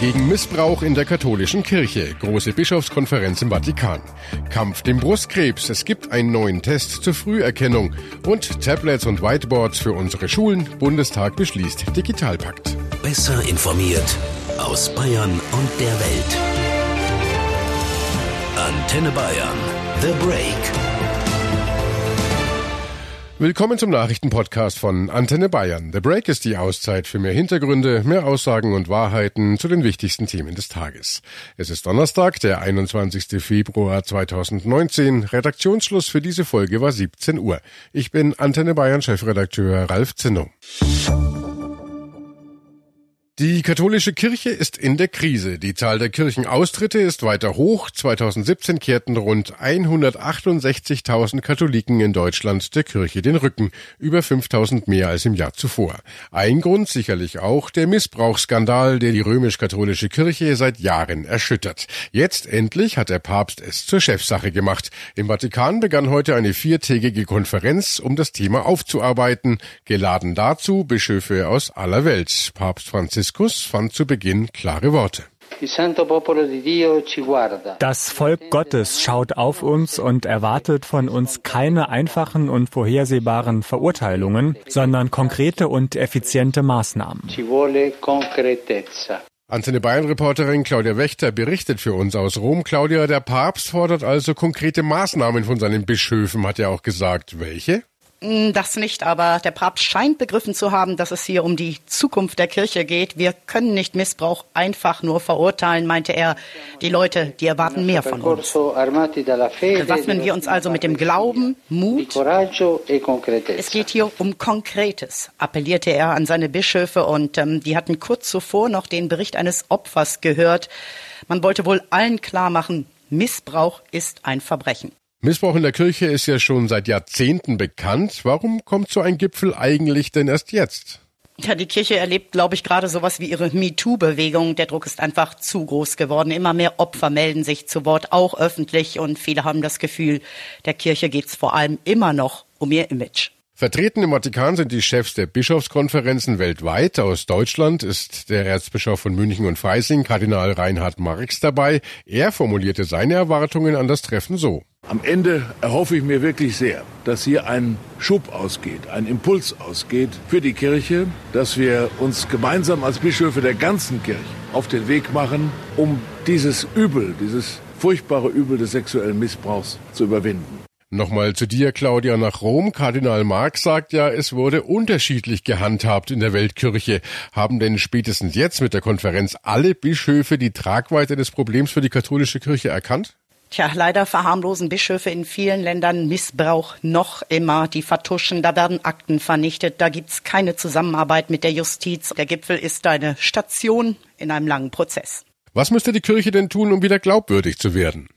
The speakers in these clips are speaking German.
Gegen Missbrauch in der katholischen Kirche. Große Bischofskonferenz im Vatikan. Kampf dem Brustkrebs. Es gibt einen neuen Test zur Früherkennung. Und Tablets und Whiteboards für unsere Schulen. Bundestag beschließt Digitalpakt. Besser informiert aus Bayern und der Welt. Antenne Bayern. The Break. Willkommen zum Nachrichtenpodcast von Antenne Bayern. The Break ist die Auszeit für mehr Hintergründe, mehr Aussagen und Wahrheiten zu den wichtigsten Themen des Tages. Es ist Donnerstag, der 21. Februar 2019. Redaktionsschluss für diese Folge war 17 Uhr. Ich bin Antenne Bayern Chefredakteur Ralf Zinno. Die katholische Kirche ist in der Krise. Die Zahl der Kirchenaustritte ist weiter hoch. 2017 kehrten rund 168.000 Katholiken in Deutschland der Kirche den Rücken, über 5.000 mehr als im Jahr zuvor. Ein Grund sicherlich auch der Missbrauchsskandal, der die römisch-katholische Kirche seit Jahren erschüttert. Jetzt endlich hat der Papst es zur Chefsache gemacht. Im Vatikan begann heute eine viertägige Konferenz, um das Thema aufzuarbeiten. Geladen dazu Bischöfe aus aller Welt. Papst Franziskus Franziskus fand zu Beginn klare Worte. Das Volk Gottes schaut auf uns und erwartet von uns keine einfachen und vorhersehbaren Verurteilungen, sondern konkrete und effiziente Maßnahmen. Antenne Bayern-Reporterin Claudia Wächter berichtet für uns aus Rom. Claudia, der Papst fordert also konkrete Maßnahmen von seinen Bischöfen, hat er auch gesagt. Welche? Mm, das nicht, aber der Papst scheint begriffen zu haben, dass es hier um die Zukunft der Kirche geht. Wir können nicht Missbrauch einfach nur verurteilen, meinte er. Die Leute, die erwarten mehr von uns. Bewaffnen wir uns also mit dem Glauben, Mut. Es geht hier um Konkretes, appellierte er an seine Bischöfe und ähm, die hatten kurz zuvor noch den Bericht eines Opfers gehört. Man wollte wohl allen klar machen, Missbrauch ist ein Verbrechen. Missbrauch in der Kirche ist ja schon seit Jahrzehnten bekannt. Warum kommt so ein Gipfel eigentlich denn erst jetzt? Ja, die Kirche erlebt, glaube ich, gerade sowas wie ihre MeToo-Bewegung. Der Druck ist einfach zu groß geworden. Immer mehr Opfer melden sich zu Wort, auch öffentlich. Und viele haben das Gefühl, der Kirche geht es vor allem immer noch um ihr Image. Vertreten im Vatikan sind die Chefs der Bischofskonferenzen weltweit. Aus Deutschland ist der Erzbischof von München und Freising, Kardinal Reinhard Marx, dabei. Er formulierte seine Erwartungen an das Treffen so. Am Ende erhoffe ich mir wirklich sehr, dass hier ein Schub ausgeht, ein Impuls ausgeht für die Kirche, dass wir uns gemeinsam als Bischöfe der ganzen Kirche auf den Weg machen, um dieses Übel, dieses furchtbare Übel des sexuellen Missbrauchs zu überwinden. Nochmal zu dir, Claudia, nach Rom. Kardinal Marx sagt ja, es wurde unterschiedlich gehandhabt in der Weltkirche. Haben denn spätestens jetzt mit der Konferenz alle Bischöfe die Tragweite des Problems für die katholische Kirche erkannt? Tja, leider verharmlosen Bischöfe in vielen Ländern Missbrauch noch immer. Die vertuschen, da werden Akten vernichtet, da gibt's keine Zusammenarbeit mit der Justiz. Der Gipfel ist eine Station in einem langen Prozess. Was müsste die Kirche denn tun, um wieder glaubwürdig zu werden?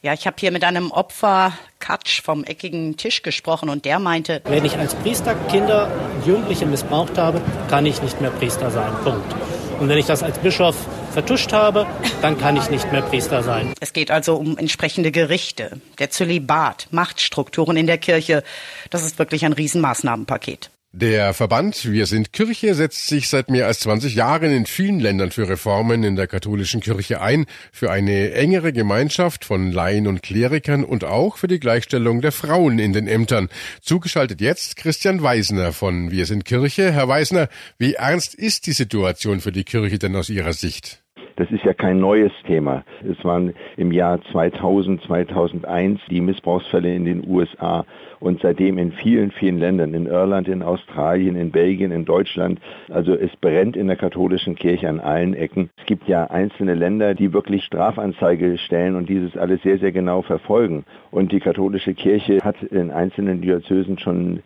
Ja, ich habe hier mit einem Opfer Katsch vom eckigen Tisch gesprochen und der meinte, wenn ich als Priester Kinder und Jugendliche missbraucht habe, kann ich nicht mehr Priester sein. Punkt. Und wenn ich das als Bischof vertuscht habe, dann kann ich nicht mehr Priester sein. Es geht also um entsprechende Gerichte, der Zölibat, Machtstrukturen in der Kirche. Das ist wirklich ein Riesenmaßnahmenpaket. Der Verband Wir sind Kirche setzt sich seit mehr als 20 Jahren in vielen Ländern für Reformen in der katholischen Kirche ein, für eine engere Gemeinschaft von Laien und Klerikern und auch für die Gleichstellung der Frauen in den Ämtern. Zugeschaltet jetzt Christian Weisner von Wir sind Kirche. Herr Weisner, wie ernst ist die Situation für die Kirche denn aus Ihrer Sicht? Das ist ja kein neues Thema. Es waren im Jahr 2000, 2001 die Missbrauchsfälle in den USA und seitdem in vielen, vielen Ländern, in Irland, in Australien, in Belgien, in Deutschland. Also es brennt in der katholischen Kirche an allen Ecken. Es gibt ja einzelne Länder, die wirklich Strafanzeige stellen und dieses alles sehr, sehr genau verfolgen. Und die katholische Kirche hat in einzelnen Diözesen schon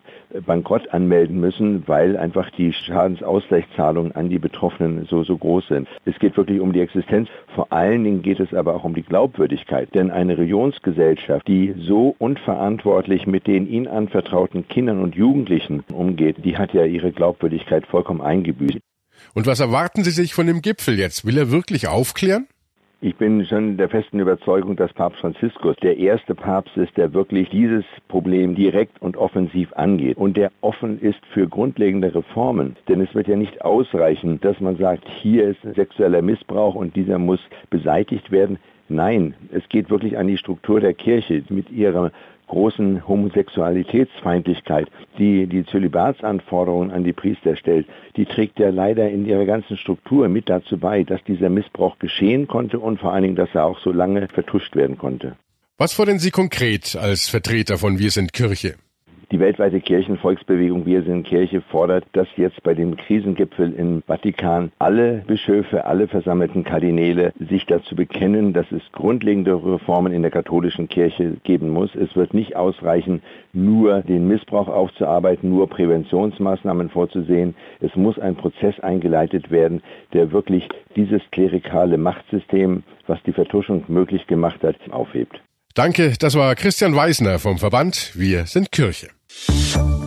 Bankrott anmelden müssen, weil einfach die Schadensausgleichszahlungen an die Betroffenen so, so groß sind. Es geht wirklich um die Existenz. Vor allen Dingen geht es aber auch um die Glaubwürdigkeit. Denn eine Religionsgesellschaft, die so unverantwortlich mit den ihnen anvertrauten Kindern und Jugendlichen umgeht, die hat ja ihre Glaubwürdigkeit vollkommen eingebüßt. Und was erwarten Sie sich von dem Gipfel jetzt? Will er wirklich aufklären? Ich bin schon der festen Überzeugung, dass Papst Franziskus der erste Papst ist, der wirklich dieses Problem direkt und offensiv angeht und der offen ist für grundlegende Reformen. Denn es wird ja nicht ausreichen, dass man sagt, hier ist sexueller Missbrauch und dieser muss beseitigt werden. Nein, es geht wirklich an die Struktur der Kirche mit ihrer großen Homosexualitätsfeindlichkeit, die die Zölibatsanforderungen an die Priester stellt, die trägt ja leider in ihrer ganzen Struktur mit dazu bei, dass dieser Missbrauch geschehen konnte und vor allen Dingen, dass er auch so lange vertuscht werden konnte. Was fordern Sie konkret als Vertreter von Wir sind Kirche? Die weltweite Kirchenvolksbewegung Wir sind Kirche fordert, dass jetzt bei dem Krisengipfel im Vatikan alle Bischöfe, alle versammelten Kardinäle sich dazu bekennen, dass es grundlegende Reformen in der katholischen Kirche geben muss. Es wird nicht ausreichen, nur den Missbrauch aufzuarbeiten, nur Präventionsmaßnahmen vorzusehen. Es muss ein Prozess eingeleitet werden, der wirklich dieses klerikale Machtsystem, was die Vertuschung möglich gemacht hat, aufhebt. Danke, das war Christian Weisner vom Verband Wir sind Kirche. Thank you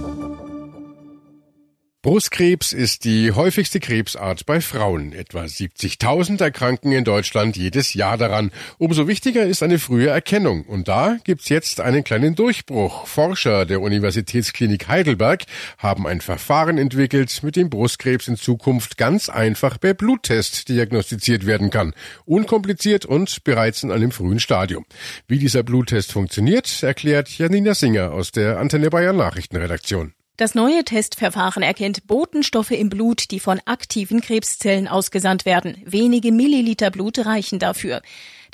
Brustkrebs ist die häufigste Krebsart bei Frauen. Etwa 70.000 erkranken in Deutschland jedes Jahr daran. Umso wichtiger ist eine frühe Erkennung. Und da gibt's jetzt einen kleinen Durchbruch. Forscher der Universitätsklinik Heidelberg haben ein Verfahren entwickelt, mit dem Brustkrebs in Zukunft ganz einfach per Bluttest diagnostiziert werden kann. Unkompliziert und bereits in einem frühen Stadium. Wie dieser Bluttest funktioniert, erklärt Janina Singer aus der Antenne Bayern Nachrichtenredaktion. Das neue Testverfahren erkennt Botenstoffe im Blut, die von aktiven Krebszellen ausgesandt werden. Wenige Milliliter Blut reichen dafür.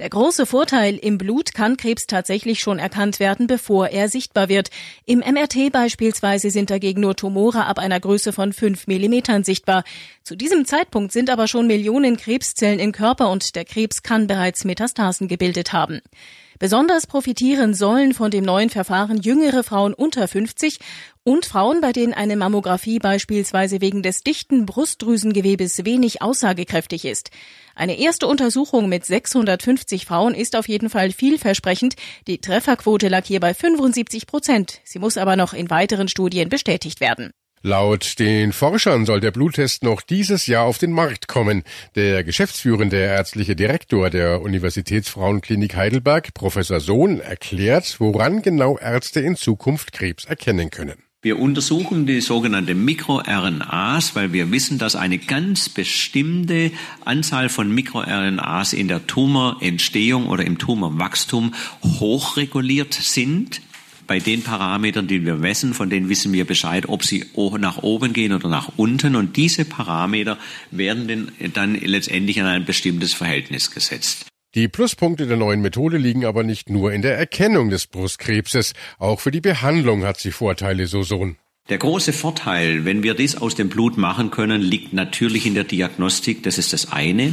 Der große Vorteil, im Blut kann Krebs tatsächlich schon erkannt werden, bevor er sichtbar wird. Im MRT beispielsweise sind dagegen nur Tumore ab einer Größe von fünf Millimetern sichtbar. Zu diesem Zeitpunkt sind aber schon Millionen Krebszellen im Körper und der Krebs kann bereits Metastasen gebildet haben. Besonders profitieren sollen von dem neuen Verfahren jüngere Frauen unter 50 und Frauen, bei denen eine Mammographie beispielsweise wegen des dichten Brustdrüsengewebes wenig aussagekräftig ist. Eine erste Untersuchung mit 650 Frauen ist auf jeden Fall vielversprechend. Die Trefferquote lag hier bei 75 Prozent. Sie muss aber noch in weiteren Studien bestätigt werden. Laut den Forschern soll der Bluttest noch dieses Jahr auf den Markt kommen. Der geschäftsführende ärztliche Direktor der Universitätsfrauenklinik Heidelberg, Professor Sohn, erklärt, woran genau Ärzte in Zukunft Krebs erkennen können. Wir untersuchen die sogenannte MikroRNAs, weil wir wissen, dass eine ganz bestimmte Anzahl von MikroRNAs in der Tumorentstehung oder im Tumorwachstum hochreguliert sind bei den Parametern, die wir messen, von denen wissen wir Bescheid, ob sie nach oben gehen oder nach unten. Und diese Parameter werden dann letztendlich in ein bestimmtes Verhältnis gesetzt. Die Pluspunkte der neuen Methode liegen aber nicht nur in der Erkennung des Brustkrebses. Auch für die Behandlung hat sie Vorteile, so Sohn. Der große Vorteil, wenn wir dies aus dem Blut machen können, liegt natürlich in der Diagnostik. Das ist das eine.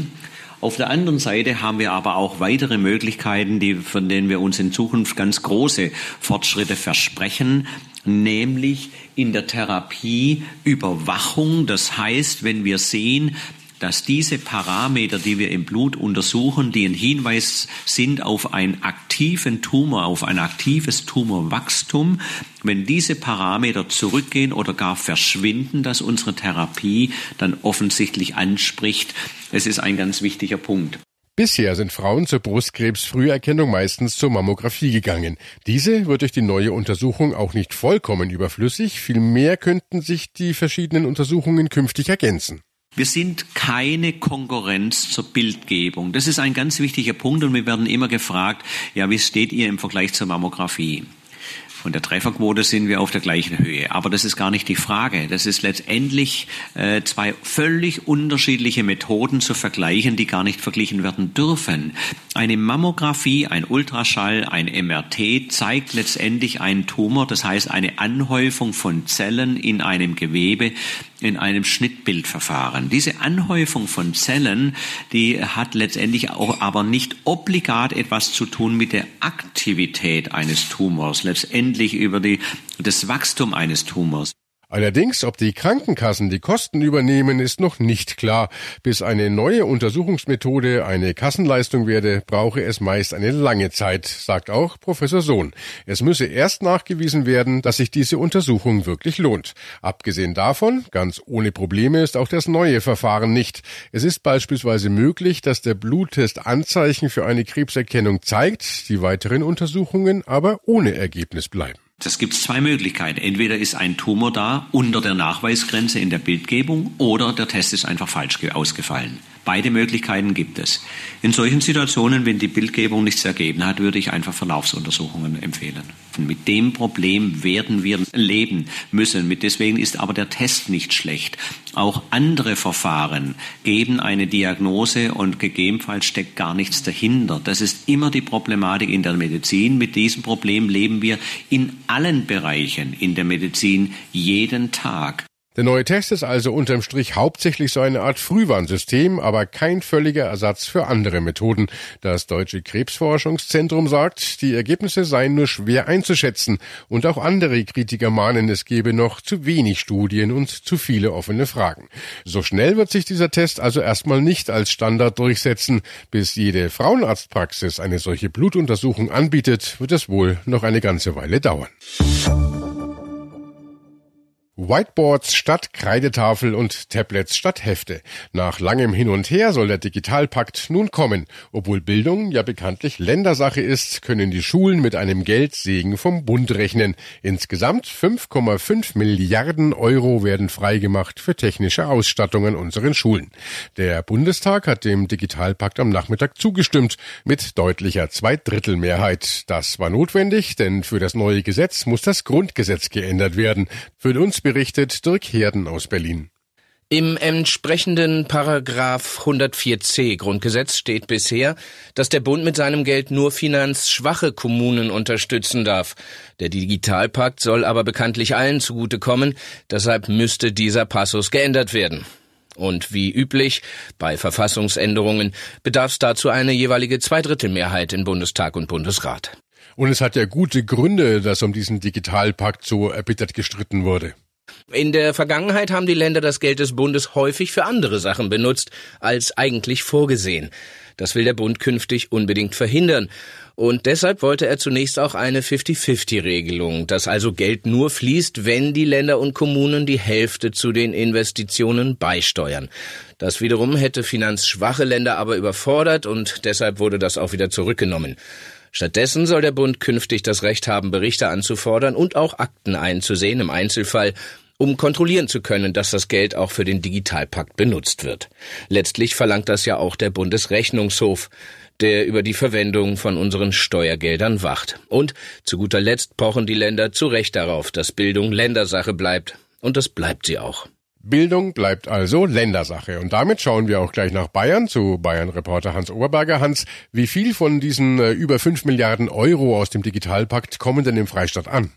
Auf der anderen Seite haben wir aber auch weitere Möglichkeiten, die, von denen wir uns in Zukunft ganz große Fortschritte versprechen, nämlich in der Therapie Überwachung. Das heißt, wenn wir sehen, dass diese Parameter, die wir im Blut untersuchen, die ein Hinweis sind auf einen aktiven Tumor, auf ein aktives Tumorwachstum, wenn diese Parameter zurückgehen oder gar verschwinden, dass unsere Therapie dann offensichtlich anspricht. Es ist ein ganz wichtiger Punkt. Bisher sind Frauen zur Brustkrebsfrüherkennung meistens zur Mammographie gegangen. Diese wird durch die neue Untersuchung auch nicht vollkommen überflüssig, vielmehr könnten sich die verschiedenen Untersuchungen künftig ergänzen. Wir sind keine Konkurrenz zur Bildgebung. Das ist ein ganz wichtiger Punkt und wir werden immer gefragt, ja, wie steht ihr im Vergleich zur Mammographie? Von der Trefferquote sind wir auf der gleichen Höhe. Aber das ist gar nicht die Frage. Das ist letztendlich äh, zwei völlig unterschiedliche Methoden zu vergleichen, die gar nicht verglichen werden dürfen. Eine Mammographie, ein Ultraschall, ein MRT zeigt letztendlich einen Tumor, das heißt eine Anhäufung von Zellen in einem Gewebe, in einem Schnittbildverfahren. Diese Anhäufung von Zellen, die hat letztendlich auch aber nicht obligat etwas zu tun mit der Aktivität eines Tumors, letztendlich über die, das Wachstum eines Tumors. Allerdings, ob die Krankenkassen die Kosten übernehmen, ist noch nicht klar. Bis eine neue Untersuchungsmethode eine Kassenleistung werde, brauche es meist eine lange Zeit, sagt auch Professor Sohn. Es müsse erst nachgewiesen werden, dass sich diese Untersuchung wirklich lohnt. Abgesehen davon, ganz ohne Probleme ist auch das neue Verfahren nicht. Es ist beispielsweise möglich, dass der Bluttest Anzeichen für eine Krebserkennung zeigt, die weiteren Untersuchungen aber ohne Ergebnis bleiben. Das gibt es zwei Möglichkeiten. Entweder ist ein Tumor da unter der Nachweisgrenze in der Bildgebung oder der Test ist einfach falsch ausgefallen. Beide Möglichkeiten gibt es. In solchen Situationen, wenn die Bildgebung nichts ergeben hat, würde ich einfach Verlaufsuntersuchungen empfehlen. Mit dem Problem werden wir leben müssen. deswegen ist aber der Test nicht schlecht. Auch andere Verfahren geben eine Diagnose und gegebenenfalls steckt gar nichts dahinter. Das ist immer die Problematik in der Medizin. Mit diesem Problem leben wir in allen Bereichen in der Medizin jeden Tag. Der neue Test ist also unterm Strich hauptsächlich so eine Art Frühwarnsystem, aber kein völliger Ersatz für andere Methoden. Das Deutsche Krebsforschungszentrum sagt, die Ergebnisse seien nur schwer einzuschätzen und auch andere Kritiker mahnen, es gebe noch zu wenig Studien und zu viele offene Fragen. So schnell wird sich dieser Test also erstmal nicht als Standard durchsetzen. Bis jede Frauenarztpraxis eine solche Blutuntersuchung anbietet, wird es wohl noch eine ganze Weile dauern. Whiteboards statt Kreidetafel und Tablets statt Hefte. Nach langem Hin und Her soll der Digitalpakt nun kommen. Obwohl Bildung ja bekanntlich Ländersache ist, können die Schulen mit einem Geldsegen vom Bund rechnen. Insgesamt 5,5 Milliarden Euro werden freigemacht für technische Ausstattung an unseren Schulen. Der Bundestag hat dem Digitalpakt am Nachmittag zugestimmt, mit deutlicher Zweidrittelmehrheit. Das war notwendig, denn für das neue Gesetz muss das Grundgesetz geändert werden. Für uns berichtet Dirk Herden aus Berlin. Im entsprechenden Paragraph 104c Grundgesetz steht bisher, dass der Bund mit seinem Geld nur finanzschwache Kommunen unterstützen darf. Der Digitalpakt soll aber bekanntlich allen zugutekommen, deshalb müsste dieser Passus geändert werden. Und wie üblich bei Verfassungsänderungen bedarf es dazu eine jeweilige Zweidrittelmehrheit in Bundestag und Bundesrat. Und es hat ja gute Gründe, dass um diesen Digitalpakt so erbittert gestritten wurde. In der Vergangenheit haben die Länder das Geld des Bundes häufig für andere Sachen benutzt, als eigentlich vorgesehen. Das will der Bund künftig unbedingt verhindern. Und deshalb wollte er zunächst auch eine 50-50-Regelung, dass also Geld nur fließt, wenn die Länder und Kommunen die Hälfte zu den Investitionen beisteuern. Das wiederum hätte finanzschwache Länder aber überfordert und deshalb wurde das auch wieder zurückgenommen. Stattdessen soll der Bund künftig das Recht haben, Berichte anzufordern und auch Akten einzusehen im Einzelfall, um kontrollieren zu können, dass das Geld auch für den Digitalpakt benutzt wird. Letztlich verlangt das ja auch der Bundesrechnungshof, der über die Verwendung von unseren Steuergeldern wacht. Und zu guter Letzt pochen die Länder zu Recht darauf, dass Bildung Ländersache bleibt. Und das bleibt sie auch. Bildung bleibt also Ländersache. Und damit schauen wir auch gleich nach Bayern zu Bayern-Reporter Hans Oberberger. Hans, wie viel von diesen äh, über fünf Milliarden Euro aus dem Digitalpakt kommen denn im Freistaat an?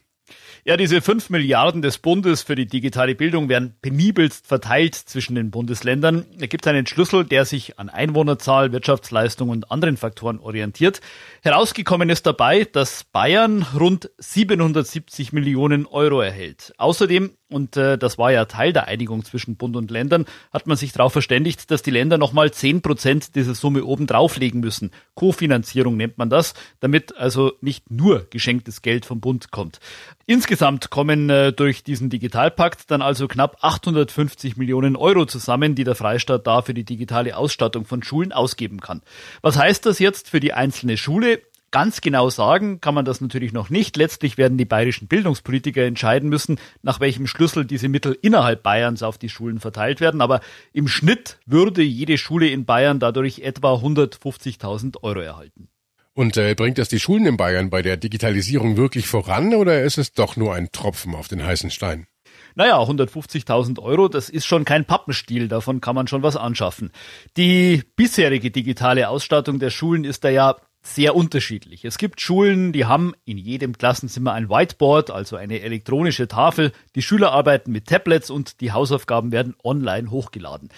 Ja, diese fünf Milliarden des Bundes für die digitale Bildung werden penibelst verteilt zwischen den Bundesländern. Da gibt es einen Schlüssel, der sich an Einwohnerzahl, Wirtschaftsleistung und anderen Faktoren orientiert. Herausgekommen ist dabei, dass Bayern rund 770 Millionen Euro erhält. Außerdem und äh, das war ja Teil der Einigung zwischen Bund und Ländern, hat man sich darauf verständigt, dass die Länder nochmal zehn Prozent dieser Summe oben drauflegen müssen. Kofinanzierung nennt man das, damit also nicht nur geschenktes Geld vom Bund kommt. Insgesamt kommen äh, durch diesen Digitalpakt dann also knapp 850 Millionen Euro zusammen, die der Freistaat da für die digitale Ausstattung von Schulen ausgeben kann. Was heißt das jetzt für die einzelne Schule? Ganz genau sagen kann man das natürlich noch nicht. Letztlich werden die bayerischen Bildungspolitiker entscheiden müssen, nach welchem Schlüssel diese Mittel innerhalb Bayerns auf die Schulen verteilt werden. Aber im Schnitt würde jede Schule in Bayern dadurch etwa 150.000 Euro erhalten. Und äh, bringt das die Schulen in Bayern bei der Digitalisierung wirklich voran oder ist es doch nur ein Tropfen auf den heißen Stein? Naja, 150.000 Euro, das ist schon kein Pappenstiel, davon kann man schon was anschaffen. Die bisherige digitale Ausstattung der Schulen ist da ja sehr unterschiedlich. Es gibt Schulen, die haben in jedem Klassenzimmer ein Whiteboard, also eine elektronische Tafel. Die Schüler arbeiten mit Tablets und die Hausaufgaben werden online hochgeladen.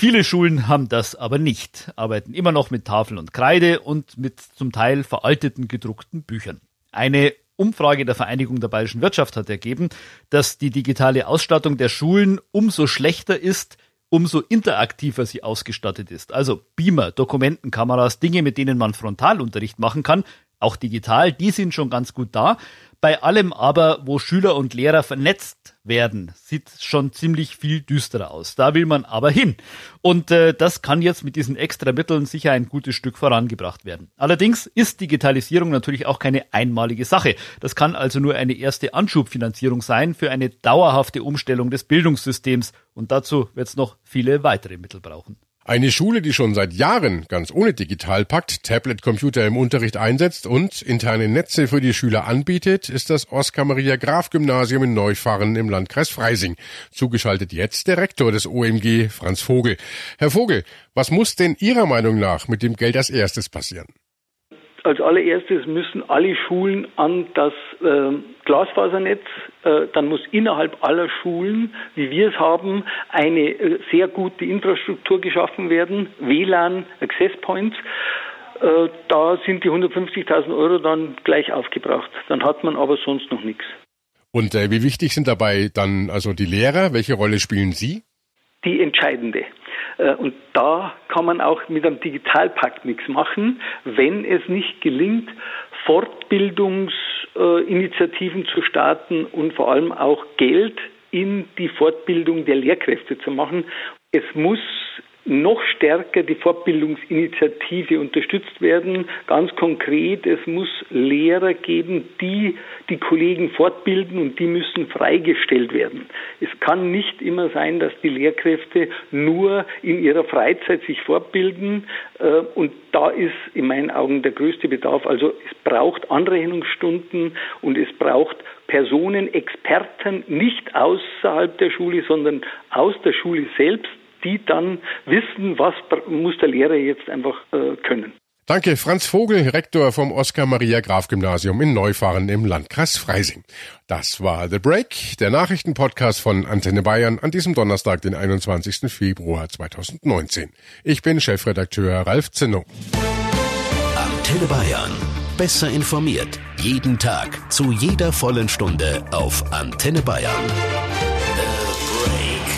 Viele Schulen haben das aber nicht, arbeiten immer noch mit Tafel und Kreide und mit zum Teil veralteten gedruckten Büchern. Eine Umfrage der Vereinigung der bayerischen Wirtschaft hat ergeben, dass die digitale Ausstattung der Schulen umso schlechter ist, umso interaktiver sie ausgestattet ist. Also Beamer, Dokumentenkameras, Dinge, mit denen man Frontalunterricht machen kann, auch digital, die sind schon ganz gut da. Bei allem aber, wo Schüler und Lehrer vernetzt werden, sieht schon ziemlich viel düsterer aus. Da will man aber hin. Und äh, das kann jetzt mit diesen extra Mitteln sicher ein gutes Stück vorangebracht werden. Allerdings ist Digitalisierung natürlich auch keine einmalige Sache. Das kann also nur eine erste Anschubfinanzierung sein für eine dauerhafte Umstellung des Bildungssystems. Und dazu wird es noch viele weitere Mittel brauchen. Eine Schule, die schon seit Jahren ganz ohne Digitalpakt Tablet-Computer im Unterricht einsetzt und interne Netze für die Schüler anbietet, ist das Oskar-Maria-Graf-Gymnasium in Neufahren im Landkreis Freising. Zugeschaltet jetzt der Rektor des OMG, Franz Vogel. Herr Vogel, was muss denn Ihrer Meinung nach mit dem Geld als erstes passieren? Als allererstes müssen alle Schulen an das äh, Glasfasernetz, äh, dann muss innerhalb aller Schulen, wie wir es haben, eine äh, sehr gute Infrastruktur geschaffen werden, WLAN, Access Points. Äh, da sind die 150.000 Euro dann gleich aufgebracht. Dann hat man aber sonst noch nichts. Und äh, wie wichtig sind dabei dann also die Lehrer? Welche Rolle spielen sie? Die entscheidende. Äh, und da kann man auch mit einem Digitalpakt nichts machen, wenn es nicht gelingt, Fortbildungsinitiativen zu starten und vor allem auch Geld in die Fortbildung der Lehrkräfte zu machen. Es muss noch stärker die Fortbildungsinitiative unterstützt werden. Ganz konkret, es muss Lehrer geben, die die Kollegen fortbilden und die müssen freigestellt werden. Es kann nicht immer sein, dass die Lehrkräfte nur in ihrer Freizeit sich fortbilden äh, und da ist in meinen Augen der größte Bedarf. Also es braucht Anrechnungsstunden und es braucht Personen, Experten, nicht außerhalb der Schule, sondern aus der Schule selbst, die dann wissen, was muss der Lehrer jetzt einfach äh, können. Danke, Franz Vogel, Rektor vom Oskar-Maria-Graf-Gymnasium in Neufahren im Landkreis Freising. Das war The Break, der Nachrichtenpodcast von Antenne Bayern an diesem Donnerstag, den 21. Februar 2019. Ich bin Chefredakteur Ralf Zinno. Antenne Bayern. Besser informiert. Jeden Tag. Zu jeder vollen Stunde auf Antenne Bayern.